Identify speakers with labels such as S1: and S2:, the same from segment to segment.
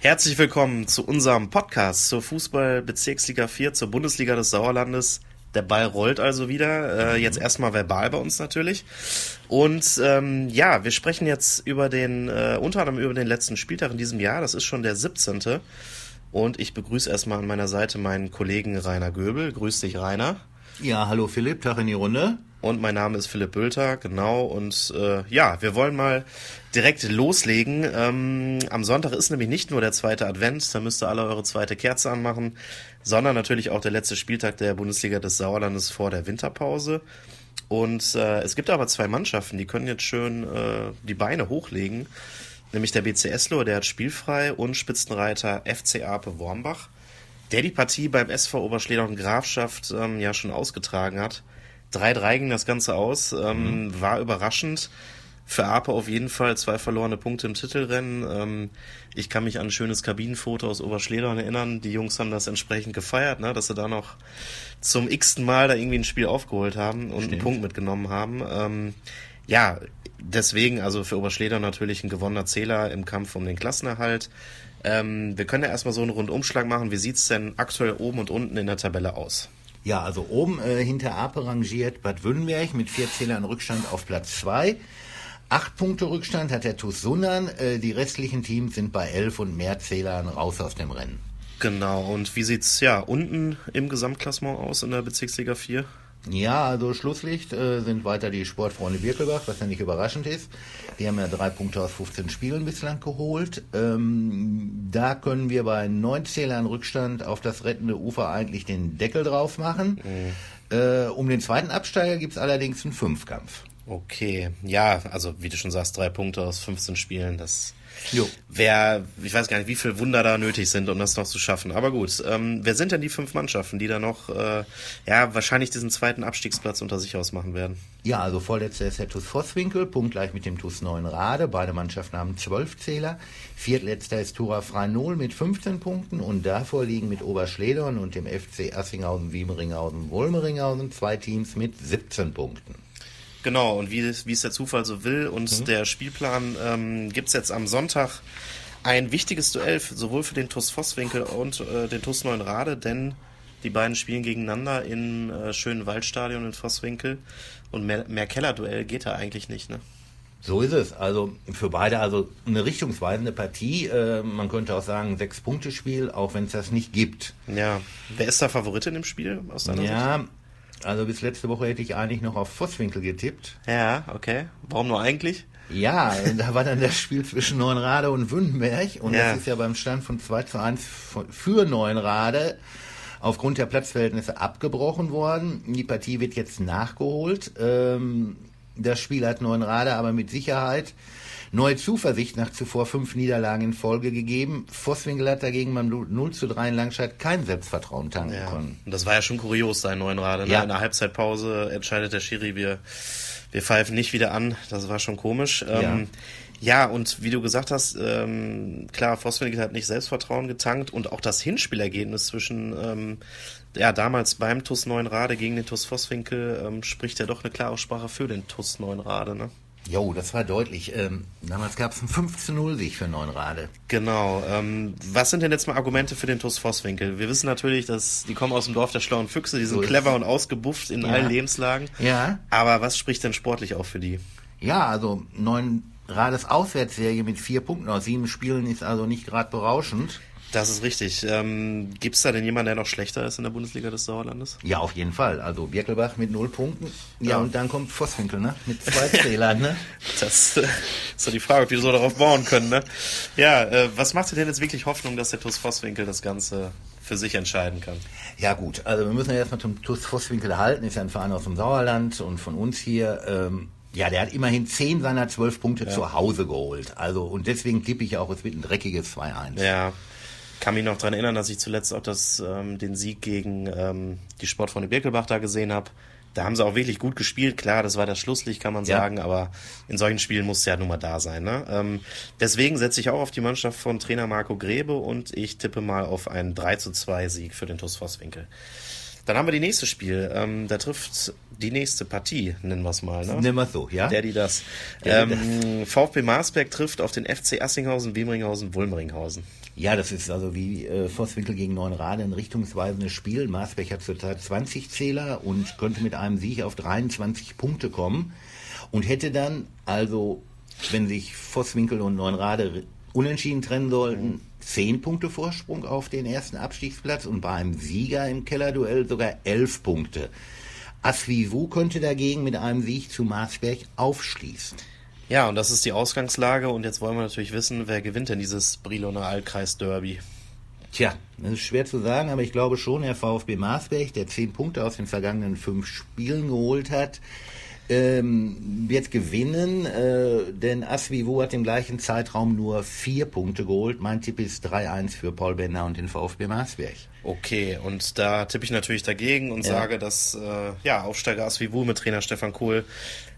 S1: Herzlich willkommen zu unserem Podcast zur Fußball-Bezirksliga 4, zur Bundesliga des Sauerlandes. Der Ball rollt also wieder. Äh, jetzt erstmal verbal bei uns natürlich. Und ähm, ja, wir sprechen jetzt über den, äh, unter anderem über den letzten Spieltag in diesem Jahr. Das ist schon der 17. Und ich begrüße erstmal an meiner Seite meinen Kollegen Rainer Göbel. Grüß dich, Rainer.
S2: Ja, hallo Philipp, Tag in die Runde.
S1: Und mein Name ist Philipp Bülter, genau. Und äh, ja, wir wollen mal direkt loslegen. Ähm, am Sonntag ist nämlich nicht nur der zweite Advent, da müsst ihr alle eure zweite Kerze anmachen, sondern natürlich auch der letzte Spieltag der Bundesliga des Sauerlandes vor der Winterpause. Und äh, es gibt aber zwei Mannschaften, die können jetzt schön äh, die Beine hochlegen. Nämlich der BC Eslo, der hat spielfrei, und Spitzenreiter FC Ape Wormbach, der die Partie beim SV Oberschledern Grafschaft ähm, ja schon ausgetragen hat. 3-3 ging das Ganze aus. Ähm, mhm. War überraschend. Für Ape auf jeden Fall zwei verlorene Punkte im Titelrennen. Ähm, ich kann mich an ein schönes Kabinenfoto aus Oberschledern erinnern. Die Jungs haben das entsprechend gefeiert, ne, dass sie da noch zum x-ten Mal da irgendwie ein Spiel aufgeholt haben und Stimmt. einen Punkt mitgenommen haben. Ähm, ja, deswegen also für Oberschledern natürlich ein gewonnener Zähler im Kampf um den Klassenerhalt. Ähm, wir können ja erstmal so einen Rundumschlag machen. Wie sieht's denn aktuell oben und unten in der Tabelle aus?
S2: Ja, also oben äh, hinter Ape rangiert Bad Wünnenberg mit vier Zählern Rückstand auf Platz zwei. Acht Punkte Rückstand hat der TuS Sundern. Äh, die restlichen Teams sind bei elf und mehr Zählern raus aus dem Rennen.
S1: Genau, und wie sieht's ja unten im Gesamtklassement aus in der Bezirksliga 4?
S2: Ja, also Schlusslicht äh, sind weiter die Sportfreunde Birkelbach, was ja nicht überraschend ist. Die haben ja drei Punkte aus 15 Spielen bislang geholt. Ähm, da können wir bei neun Zählern Rückstand auf das rettende Ufer eigentlich den Deckel drauf machen. Mhm. Äh, um den zweiten Absteiger gibt's allerdings einen Fünfkampf.
S1: Okay, ja, also wie du schon sagst, drei Punkte aus 15 Spielen, das. Wer, ich weiß gar nicht, wie viel Wunder da nötig sind, um das noch zu schaffen. Aber gut, ähm, wer sind denn die fünf Mannschaften, die da noch, äh, ja, wahrscheinlich diesen zweiten Abstiegsplatz unter sich ausmachen werden?
S2: Ja, also vorletzter ist der TuS Vosswinkel, punktgleich mit dem TuS Neuenrade. Beide Mannschaften haben zwölf Zähler. Viertletzter ist Tura Freinol mit 15 Punkten und davor liegen mit Oberschledern und dem FC Assinghausen, Wiemeringhausen, Wulmeringhausen zwei Teams mit 17 Punkten.
S1: Genau, und wie, wie es der Zufall so will und mhm. der Spielplan ähm, gibt es jetzt am Sonntag ein wichtiges Duell, sowohl für den TuS Vosswinkel und äh, den TuS Neuenrade, denn die beiden spielen gegeneinander im äh, schönen Waldstadion in Vosswinkel und mehr, mehr Keller-Duell geht da eigentlich nicht, ne?
S2: So ist es. Also für beide also eine richtungsweisende Partie. Äh, man könnte auch sagen Sechs-Punkte-Spiel, auch wenn es das nicht gibt.
S1: Ja. Wer ist der Favorit in dem Spiel
S2: aus deiner ja, Sicht? Also bis letzte Woche hätte ich eigentlich noch auf Vosswinkel getippt.
S1: Ja, okay. Warum nur eigentlich?
S2: Ja, da war dann das Spiel zwischen Neuenrade und Wündenberg und ja. das ist ja beim Stand von 2 zu 1 für Neuenrade aufgrund der Platzverhältnisse abgebrochen worden. Die Partie wird jetzt nachgeholt. Ähm, das Spiel hat Neuenrade aber mit Sicherheit neue Zuversicht nach zuvor fünf Niederlagen in Folge gegeben. Vosswinkel hat dagegen beim 0 zu 3 in Langscheid kein Selbstvertrauen tanken ja. können.
S1: Und das war ja schon kurios, da in Neuenrade. Ne? Ja. In der Halbzeitpause entscheidet der Schiri, wir, wir pfeifen nicht wieder an. Das war schon komisch. Ja. Ähm, ja, und wie du gesagt hast, ähm, klar, Vosswinkel hat nicht Selbstvertrauen getankt und auch das Hinspielergebnis zwischen, ähm, ja, damals beim TUS Neuenrade gegen den TUS Vosswinkel ähm, spricht ja doch eine klare Sprache für den TUS Neuenrade, ne?
S2: Jo, das war deutlich. Ähm, damals gab es einen 5-0-Sieg für Neunrade.
S1: Genau. Ähm, was sind denn jetzt mal Argumente für den TuS Vosswinkel? Wir wissen natürlich, dass die kommen aus dem Dorf der schlauen Füchse, die sind so clever und ausgebufft in ja. allen Lebenslagen. Ja. Aber was spricht denn sportlich auch für die?
S2: Ja, also Neunrades Auswärtsserie mit vier Punkten aus sieben Spielen ist also nicht gerade berauschend.
S1: Das ist richtig. Ähm, Gibt es da denn jemanden, der noch schlechter ist in der Bundesliga des Sauerlandes?
S2: Ja, auf jeden Fall. Also Birkelbach mit null Punkten. Ja, ja. und dann kommt Vosswinkel, ne? Mit zwei Zählern, ne?
S1: Das äh, ist doch die Frage, ob die so darauf bauen können, ne? Ja, äh, was macht dir denn jetzt wirklich Hoffnung, dass der TuS Vosswinkel das Ganze für sich entscheiden kann?
S2: Ja gut, also wir müssen ja erstmal zum TuS Vosswinkel halten. Ist ja ein Verein aus dem Sauerland und von uns hier. Ähm, ja, der hat immerhin zehn seiner zwölf Punkte ja. zu Hause geholt. Also, und deswegen tippe ich auch, es wird ein dreckiges 2-1.
S1: Ja, kann mich noch daran erinnern, dass ich zuletzt auch das, ähm, den Sieg gegen ähm, die Sportfreunde Birkelbach da gesehen habe. Da haben sie auch wirklich gut gespielt. Klar, das war das Schlusslicht, kann man ja. sagen, aber in solchen Spielen muss es ja nun mal da sein. Ne? Ähm, deswegen setze ich auch auf die Mannschaft von Trainer Marco Grebe und ich tippe mal auf einen 3 zu 2 Sieg für den TuS Vosswinkel. Dann haben wir die nächste Spiel. Ähm, da trifft die nächste Partie, nennen wir es mal. Ne?
S2: Nennen wir es so, ja.
S1: Der, die das. Der, ähm, das. VfB Marsberg trifft auf den FC Assinghausen, Wemringhausen, Wulmeringhausen.
S2: Ja, das ist also wie äh, Vosswinkel gegen Neunrade ein richtungsweisendes Spiel. Marsberg hat zurzeit 20 Zähler und könnte mit einem Sieg auf 23 Punkte kommen und hätte dann also, wenn sich Vosswinkel und Neunrade unentschieden trennen sollten, zehn Punkte Vorsprung auf den ersten Abstiegsplatz und bei einem Sieger im Kellerduell sogar elf Punkte. Asvivu könnte dagegen mit einem Sieg zu Marsberg aufschließen.
S1: Ja, und das ist die Ausgangslage und jetzt wollen wir natürlich wissen, wer gewinnt denn dieses Briloner Altkreis-Derby?
S2: Tja, das ist schwer zu sagen, aber ich glaube schon, der VfB Marsberg, der zehn Punkte aus den vergangenen fünf Spielen geholt hat, ähm, wird gewinnen, äh, denn Asvivo hat im gleichen Zeitraum nur vier Punkte geholt. Mein Tipp ist 3-1 für Paul Bender und den VfB Marsberg.
S1: Okay, und da tippe ich natürlich dagegen und ja. sage, dass äh, ja, Aufsteiger Asvivo mit Trainer Stefan Kohl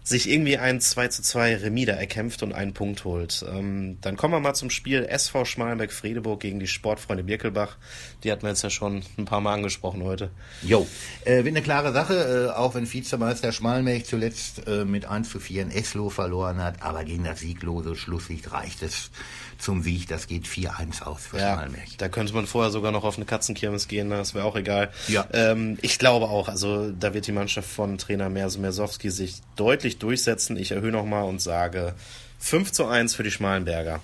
S1: sich irgendwie ein 2 zu 2 Remida erkämpft und einen Punkt holt. Ähm, dann kommen wir mal zum Spiel SV Schmalenberg-Fredeburg gegen die Sportfreunde Birkelbach. Die hatten wir jetzt ja schon ein paar Mal angesprochen heute.
S2: Jo, äh, wird eine klare Sache, äh, auch wenn Vizemeister Schmalenberg zuletzt äh, mit 1 zu 4 in Eslo verloren hat, aber gegen das sieglose Schlusslicht reicht es zum Sieg. Das geht 4-1 aus für ja, Schmalenberg.
S1: Da könnte man vorher sogar noch auf eine Katzenkirmes gehen, das wäre auch egal.
S2: Ja.
S1: Ähm, ich glaube auch, also da wird die Mannschaft von Trainer Mersowski sich deutlich durchsetzen. Ich erhöhe nochmal und sage 5 zu 1 für die Schmalenberger.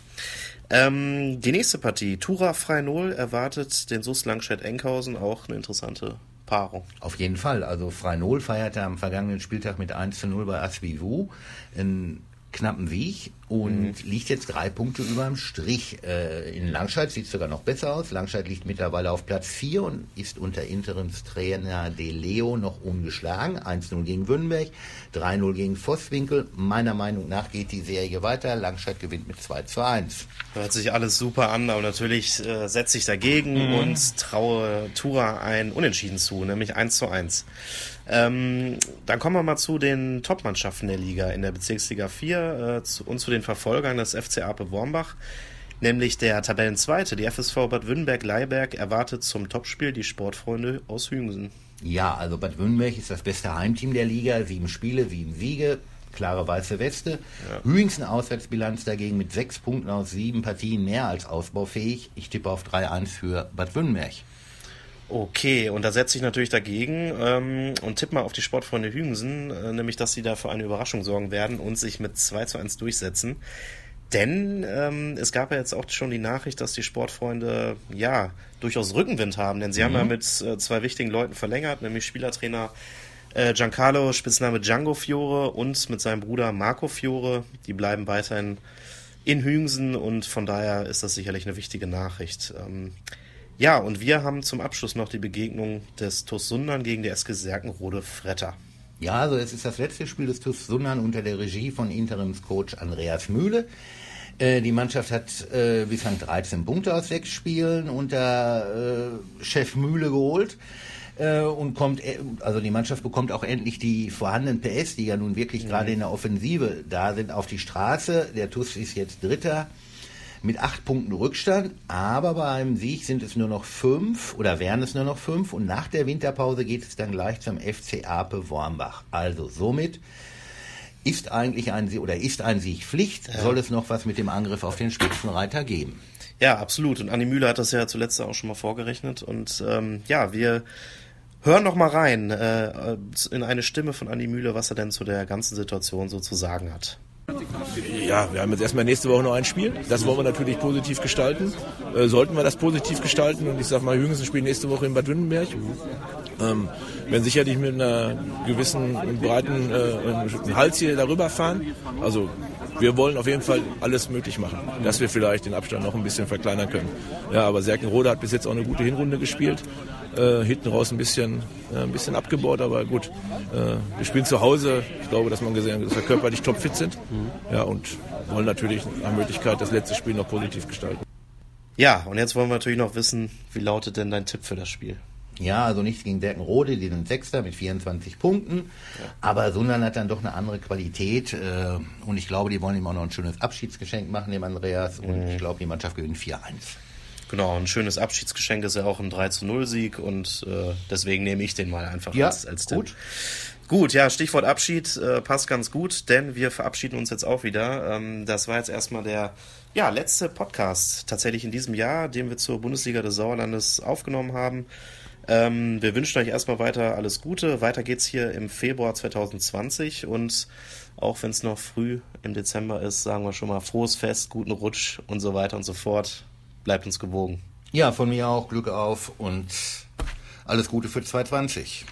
S1: Ähm, die nächste Partie, Tura Freinol erwartet den SUS Langstedt-Enkhausen, auch eine interessante Paarung.
S2: Auf jeden Fall. Also Freinol feierte am vergangenen Spieltag mit 1 zu 0 bei Asvivu. Ein knappen Weg und mhm. liegt jetzt drei Punkte über dem Strich. Äh, in Langscheid sieht es sogar noch besser aus. Langscheid liegt mittlerweile auf Platz 4 und ist unter Interimstrainer De Leo noch ungeschlagen. 1-0 gegen Wünnberg, 3-0 gegen Vosswinkel. Meiner Meinung nach geht die Serie weiter. Langscheid gewinnt mit 2 zu 1.
S1: Hört sich alles super an, aber natürlich äh, setze ich dagegen mhm. und traue Tura ein Unentschieden zu, nämlich 1 zu 1. Ähm, dann kommen wir mal zu den Top-Mannschaften der Liga in der Bezirksliga 4 äh, zu, und zu den Verfolgern des FC Ape Wormbach. Nämlich der Tabellenzweite, die FSV Bad Wünnberg-Leiberg, erwartet zum Topspiel die Sportfreunde aus Hüngsen.
S2: Ja, also Bad Wünnberg ist das beste Heimteam der Liga. Sieben Spiele, sieben Siege, klare weiße Weste. Ja. Hüingsen Auswärtsbilanz dagegen mit sechs Punkten aus sieben Partien mehr als ausbaufähig. Ich tippe auf 3-1 für Bad Wünnberg.
S1: Okay, und da setze ich natürlich dagegen ähm, und tippe mal auf die Sportfreunde Hügensen, äh, nämlich dass sie da für eine Überraschung sorgen werden und sich mit 2 zu 1 durchsetzen. Denn ähm, es gab ja jetzt auch schon die Nachricht, dass die Sportfreunde ja durchaus Rückenwind haben, denn sie mhm. haben ja mit äh, zwei wichtigen Leuten verlängert, nämlich Spielertrainer äh, Giancarlo, Spitzname Django Fiore und mit seinem Bruder Marco Fiore. Die bleiben weiterhin in Hüngsen und von daher ist das sicherlich eine wichtige Nachricht. Ähm, ja, und wir haben zum Abschluss noch die Begegnung des TuS Sundern gegen die SG Serkenrode Fretter.
S2: Ja, also es ist das letzte Spiel des TuS Sundern unter der Regie von Interimscoach Andreas Mühle. Äh, die Mannschaft hat äh, bislang 13 Punkte aus sechs Spielen unter äh, Chef Mühle geholt äh, und kommt, äh, also die Mannschaft bekommt auch endlich die vorhandenen PS, die ja nun wirklich mhm. gerade in der Offensive da sind, auf die Straße. Der TuS ist jetzt Dritter mit acht Punkten Rückstand, aber bei einem Sieg sind es nur noch fünf oder wären es nur noch fünf und nach der Winterpause geht es dann gleich zum FC Ape Wormbach. Also somit ist eigentlich ein Sieg oder ist ein Sieg Pflicht, ja. soll es noch was mit dem Angriff auf den Spitzenreiter geben.
S1: Ja, absolut. Und Anni Mühle hat das ja zuletzt auch schon mal vorgerechnet. Und ähm, ja, wir hören noch mal rein äh, in eine Stimme von Anni Mühle, was er denn zu der ganzen Situation so zu sagen hat.
S3: Ja, wir haben jetzt erstmal nächste Woche noch ein Spiel. Das wollen wir natürlich positiv gestalten. Äh, sollten wir das positiv gestalten und ich sag mal, Jüngsten spielen nächste Woche in Bad Wünnenberg. Ähm, werden sicherlich mit einer gewissen breiten äh, Hals hier darüber fahren. Also wir wollen auf jeden Fall alles möglich machen, dass wir vielleicht den Abstand noch ein bisschen verkleinern können. Ja, aber Serkenrode hat bis jetzt auch eine gute Hinrunde gespielt. Äh, hinten raus ein bisschen, äh, ein bisschen abgebaut, aber gut. Äh, wir spielen zu Hause. Ich glaube, dass man gesehen hat, dass wir körperlich topfit sind. Mhm. Ja, und wollen natürlich nach Möglichkeit das letzte Spiel noch positiv gestalten.
S1: Ja, und jetzt wollen wir natürlich noch wissen, wie lautet denn dein Tipp für das Spiel?
S2: Ja, also nichts gegen Derkenrode, die sind Sechster mit 24 Punkten. Ja. Aber Sundern hat dann doch eine andere Qualität. Äh, und ich glaube, die wollen ihm auch noch ein schönes Abschiedsgeschenk machen, dem Andreas. Und mhm. ich glaube, die Mannschaft gewinnt 4-1.
S1: Genau, ein schönes Abschiedsgeschenk ist ja auch ein 3 zu 0 Sieg und äh, deswegen nehme ich den mal einfach
S2: ja,
S1: als, als
S2: gut.
S1: Tipp. Gut, ja, Stichwort Abschied äh, passt ganz gut, denn wir verabschieden uns jetzt auch wieder. Ähm, das war jetzt erstmal der ja, letzte Podcast tatsächlich in diesem Jahr, den wir zur Bundesliga des Sauerlandes aufgenommen haben. Ähm, wir wünschen euch erstmal weiter alles Gute. Weiter geht's hier im Februar 2020 und auch wenn es noch früh im Dezember ist, sagen wir schon mal frohes Fest, guten Rutsch und so weiter und so fort. Bleibt uns gewogen.
S2: Ja, von mir auch Glück auf und alles Gute für 2020.